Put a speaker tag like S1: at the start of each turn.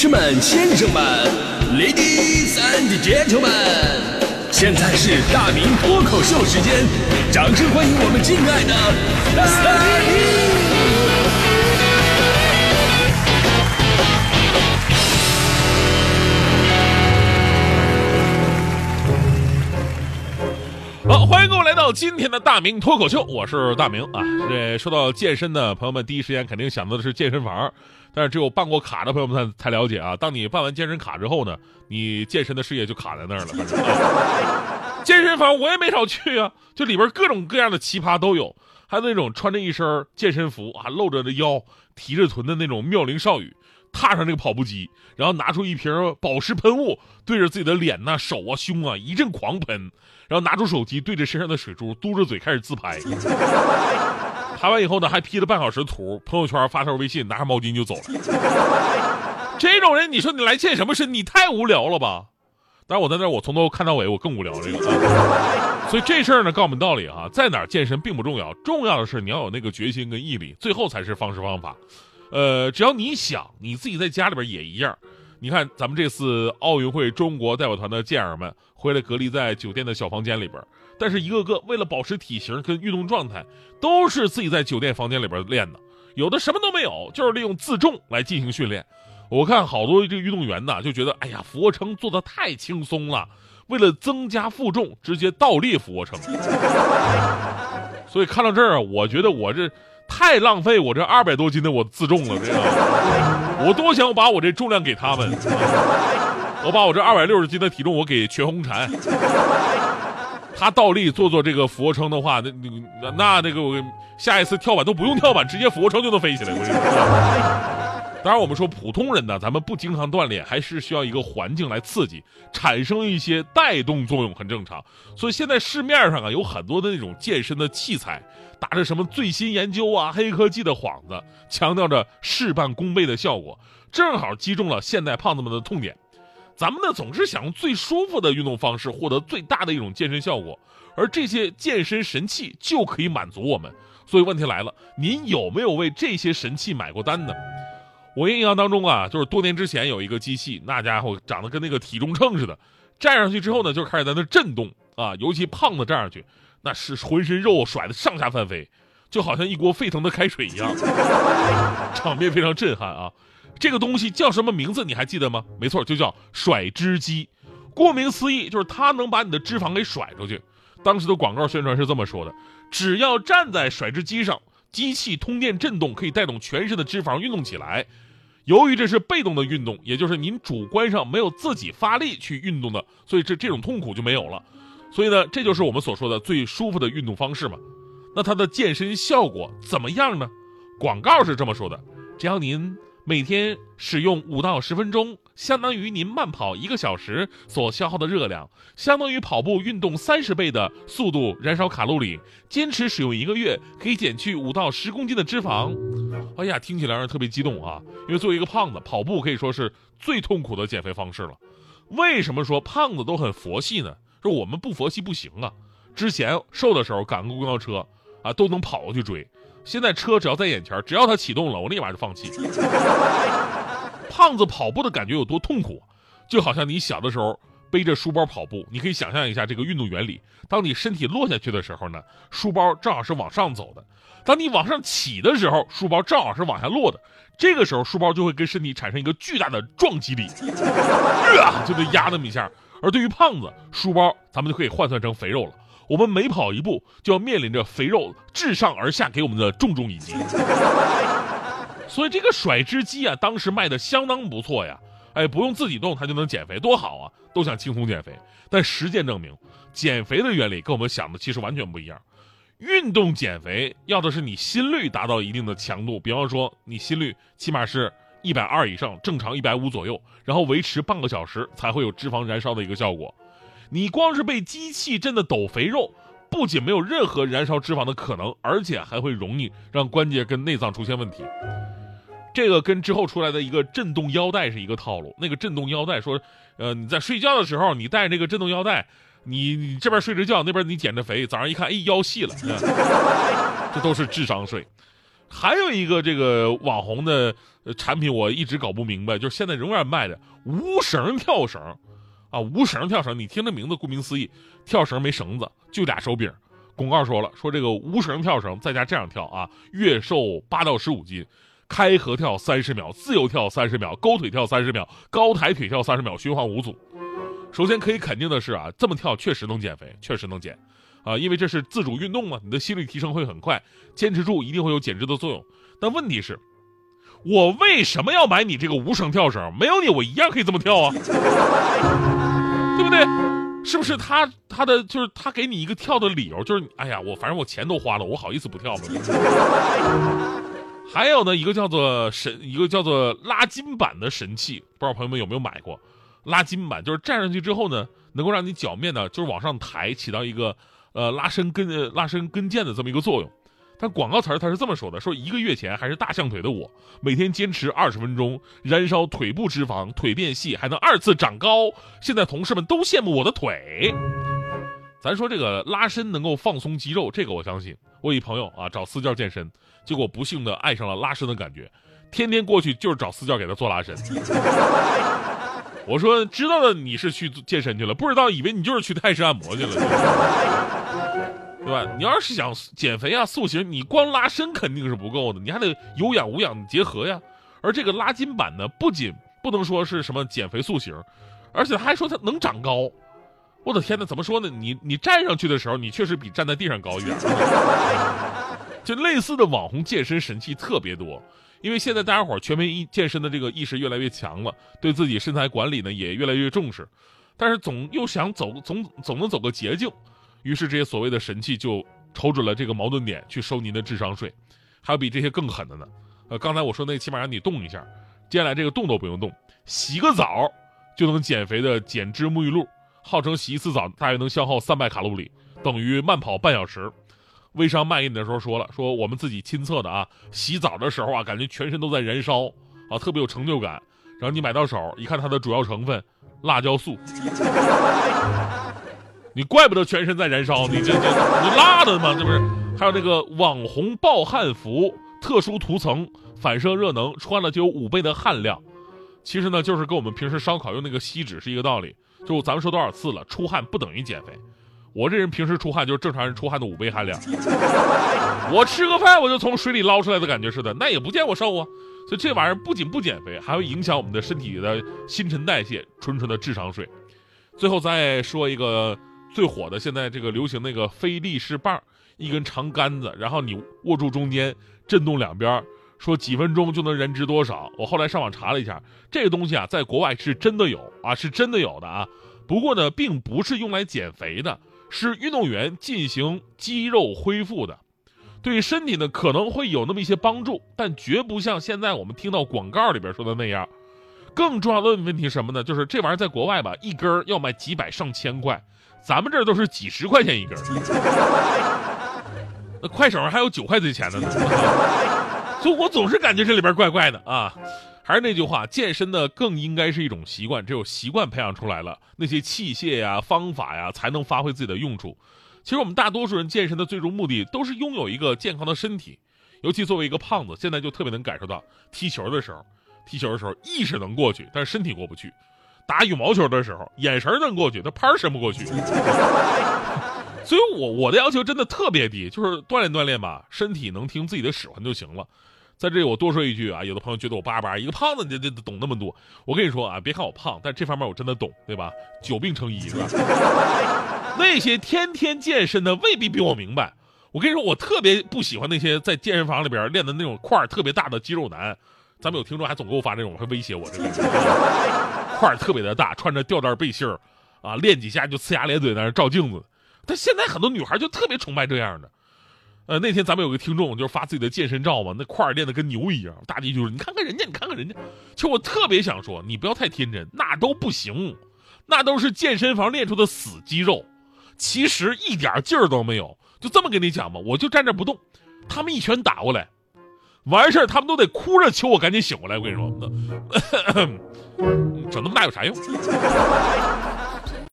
S1: 士们、先生们，Ladies and Gentlemen，现在是大明脱口秀时间，掌声欢迎我们敬爱的大明！
S2: 好，欢迎各位来到今天的大明脱口秀，我是大明啊。这说到健身的朋友们，第一时间肯定想到的是健身房，但是只有办过卡的朋友们才才了解啊。当你办完健身卡之后呢，你健身的事业就卡在那儿了。健身房我也没少去啊，就里边各种各样的奇葩都有，还有那种穿着一身健身服啊，露着的腰、提着臀的那种妙龄少女。踏上这个跑步机，然后拿出一瓶保湿喷雾，对着自己的脸呐、手啊、胸啊一阵狂喷，然后拿出手机对着身上的水珠嘟着嘴开始自拍。拍完以后呢，还 P 了半小时图，朋友圈发条微信，拿上毛巾就走了。这种人，你说你来健什么身？你太无聊了吧？当然，我在那儿，我从头看到尾，我更无聊这个。所以这事儿呢，告诉我们道理哈，在哪儿健身并不重要，重要的是你要有那个决心跟毅力，最后才是方式方法。呃，只要你想，你自己在家里边也一样。你看，咱们这次奥运会中国代表团的健儿们回来隔离在酒店的小房间里边，但是一个个为了保持体型跟运动状态，都是自己在酒店房间里边练的。有的什么都没有，就是利用自重来进行训练。我看好多这个运动员呢，就觉得哎呀，俯卧撑做的太轻松了，为了增加负重，直接倒立俯卧撑。所以看到这儿，我觉得我这。太浪费我这二百多斤的我自重了，这个我多想把我这重量给他们，我把我这二百六十斤的体重我给全红婵，他倒立做做这个俯卧撑的话，那那那那个我下一次跳板都不用跳板，直接俯卧撑就能飞起来。当然，我们说普通人呢，咱们不经常锻炼，还是需要一个环境来刺激，产生一些带动作用，很正常。所以现在市面上啊有很多的那种健身的器材，打着什么最新研究啊、黑科技的幌子，强调着事半功倍的效果，正好击中了现代胖子们的痛点。咱们呢总是想用最舒服的运动方式获得最大的一种健身效果，而这些健身神器就可以满足我们。所以问题来了，您有没有为这些神器买过单呢？我印象当中啊，就是多年之前有一个机器，那家伙长得跟那个体重秤似的，站上去之后呢，就开始在那震动啊，尤其胖子站上去，那是浑身肉甩的上下翻飞，就好像一锅沸腾的开水一样，场面非常震撼啊。这个东西叫什么名字？你还记得吗？没错，就叫甩脂机。顾名思义，就是它能把你的脂肪给甩出去。当时的广告宣传是这么说的：只要站在甩脂机上，机器通电震动，可以带动全身的脂肪运动起来。由于这是被动的运动，也就是您主观上没有自己发力去运动的，所以这这种痛苦就没有了。所以呢，这就是我们所说的最舒服的运动方式嘛。那它的健身效果怎么样呢？广告是这么说的：只要您每天使用五到十分钟，相当于您慢跑一个小时所消耗的热量，相当于跑步运动三十倍的速度燃烧卡路里。坚持使用一个月，可以减去五到十公斤的脂肪。哎呀，听起来让人特别激动啊！因为作为一个胖子，跑步可以说是最痛苦的减肥方式了。为什么说胖子都很佛系呢？说我们不佛系不行啊！之前瘦的时候赶个公交车啊，都能跑过去追。现在车只要在眼前，只要它启动了，我立马就放弃。胖子跑步的感觉有多痛苦？就好像你小的时候背着书包跑步，你可以想象一下这个运动原理。当你身体落下去的时候呢，书包正好是往上走的；当你往上起的时候，书包正好是往下落的。这个时候，书包就会跟身体产生一个巨大的撞击力，啊，就得压那么一下。而对于胖子，书包咱们就可以换算成肥肉了。我们每跑一步，就要面临着肥肉自上而下给我们的重重一击。所以这个甩脂机啊，当时卖的相当不错呀。哎，不用自己动，它就能减肥，多好啊！都想轻松减肥，但实践证明，减肥的原理跟我们想的其实完全不一样。运动减肥要的是你心率达到一定的强度，比方说你心率起码是一百二以上，正常一百五左右，然后维持半个小时才会有脂肪燃烧的一个效果。你光是被机器震的抖肥肉，不仅没有任何燃烧脂肪的可能，而且还会容易让关节跟内脏出现问题。这个跟之后出来的一个震动腰带是一个套路。那个震动腰带说，呃，你在睡觉的时候你带这个震动腰带，你你这边睡着觉，那边你减着肥，早上一看，哎，腰细了，这都是智商税。还有一个这个网红的产品，我一直搞不明白，就是现在仍然卖的无绳跳绳，啊，无绳跳绳，你听这名字，顾名思义，跳绳没绳子，就俩手柄。广告说了，说这个无绳跳绳在家这样跳啊，月瘦八到十五斤，开合跳三十秒，自由跳三十秒，勾腿跳三十秒，高抬腿跳三十秒，循环五组。首先可以肯定的是啊，这么跳确实能减肥，确实能减，啊，因为这是自主运动嘛，你的心率提升会很快，坚持住一定会有减脂的作用。但问题是，我为什么要买你这个无绳跳绳？没有你，我一样可以这么跳啊，对不对？是不是他他的就是他给你一个跳的理由，就是哎呀，我反正我钱都花了，我好意思不跳吗？还有呢，一个叫做神，一个叫做拉筋板的神器，不知道朋友们有没有买过？拉筋板就是站上去之后呢，能够让你脚面呢就是往上抬，起到一个呃拉伸跟拉伸跟腱的这么一个作用。但广告词儿他是这么说的：说一个月前还是大象腿的我，每天坚持二十分钟，燃烧腿部脂肪，腿变细，还能二次长高。现在同事们都羡慕我的腿。咱说这个拉伸能够放松肌肉，这个我相信。我一朋友啊找私教健身，结果不幸的爱上了拉伸的感觉，天天过去就是找私教给他做拉伸。我说知道的你是去健身去了，不知道以为你就是去泰式按摩去了。对吧？你要是想减肥啊、塑形，你光拉伸肯定是不够的，你还得有氧无氧结合呀。而这个拉筋板呢，不仅不能说是什么减肥塑形，而且他还说它能长高。我的天哪，怎么说呢？你你站上去的时候，你确实比站在地上高一点。就类似的网红健身神器特别多，因为现在大家伙全民意健身的这个意识越来越强了，对自己身材管理呢也越来越重视，但是总又想走总总能走个捷径。于是这些所谓的神器就瞅准了这个矛盾点去收您的智商税，还有比这些更狠的呢。呃，刚才我说那起码让你动一下，接下来这个动都不用动，洗个澡就能减肥的减脂沐浴露，号称洗一次澡大约能消耗三百卡路里，等于慢跑半小时。微商卖给你的时候说了，说我们自己亲测的啊，洗澡的时候啊，感觉全身都在燃烧啊，特别有成就感。然后你买到手一看，它的主要成分辣椒素。你怪不得全身在燃烧，你这这你辣的吗？这不是？还有那个网红暴汗服，特殊涂层，反射热能，穿了就有五倍的汗量。其实呢，就是跟我们平时烧烤用那个锡纸是一个道理。就咱们说多少次了，出汗不等于减肥。我这人平时出汗就是正常人出汗的五倍汗量。我吃个饭我就从水里捞出来的感觉似的，那也不见我瘦啊。所以这玩意儿不仅不减肥，还会影响我们的身体的新陈代谢，纯纯的智商税。最后再说一个。最火的现在这个流行那个飞力士棒，一根长杆子，然后你握住中间，震动两边，说几分钟就能燃脂多少。我后来上网查了一下，这个东西啊，在国外是真的有啊，是真的有的啊。不过呢，并不是用来减肥的，是运动员进行肌肉恢复的，对身体呢可能会有那么一些帮助，但绝不像现在我们听到广告里边说的那样。更重要的问题是什么呢？就是这玩意儿在国外吧，一根儿要卖几百上千块。咱们这儿都是几十块钱一根儿，那快手上还有九块钱的呢，所以我总是感觉这里边怪怪的啊。还是那句话，健身呢更应该是一种习惯，只有习惯培养出来了，那些器械呀、方法呀才能发挥自己的用处。其实我们大多数人健身的最终目的都是拥有一个健康的身体，尤其作为一个胖子，现在就特别能感受到，踢球的时候，踢球的时候意识能过去，但是身体过不去。打羽毛球的时候，眼神能过去，他拍伸不过去。所以，我我的要求真的特别低，就是锻炼锻炼吧，身体能听自己的使唤就行了。在这里，我多说一句啊，有的朋友觉得我叭叭，一个胖子你这懂那么多。我跟你说啊，别看我胖，但这方面我真的懂，对吧？久病成医是吧？那些天天健身的未必比我明白。我跟你说，我特别不喜欢那些在健身房里边练的那种块儿特别大的肌肉男。咱们有听众还总给我发这种，还威胁我这个块儿特别的大，穿着吊带背心儿，啊，练几下就呲牙咧嘴在那照镜子。但现在很多女孩就特别崇拜这样的。呃，那天咱们有个听众就是发自己的健身照嘛，那块儿练的跟牛一样。大弟就是你看看人家，你看看人家。其实我特别想说，你不要太天真，那都不行，那都是健身房练出的死肌肉，其实一点劲儿都没有。就这么跟你讲吧，我就站这不动，他们一拳打过来。完事儿，他们都得哭着求我赶紧醒过来。我跟你说，整那么大有啥用？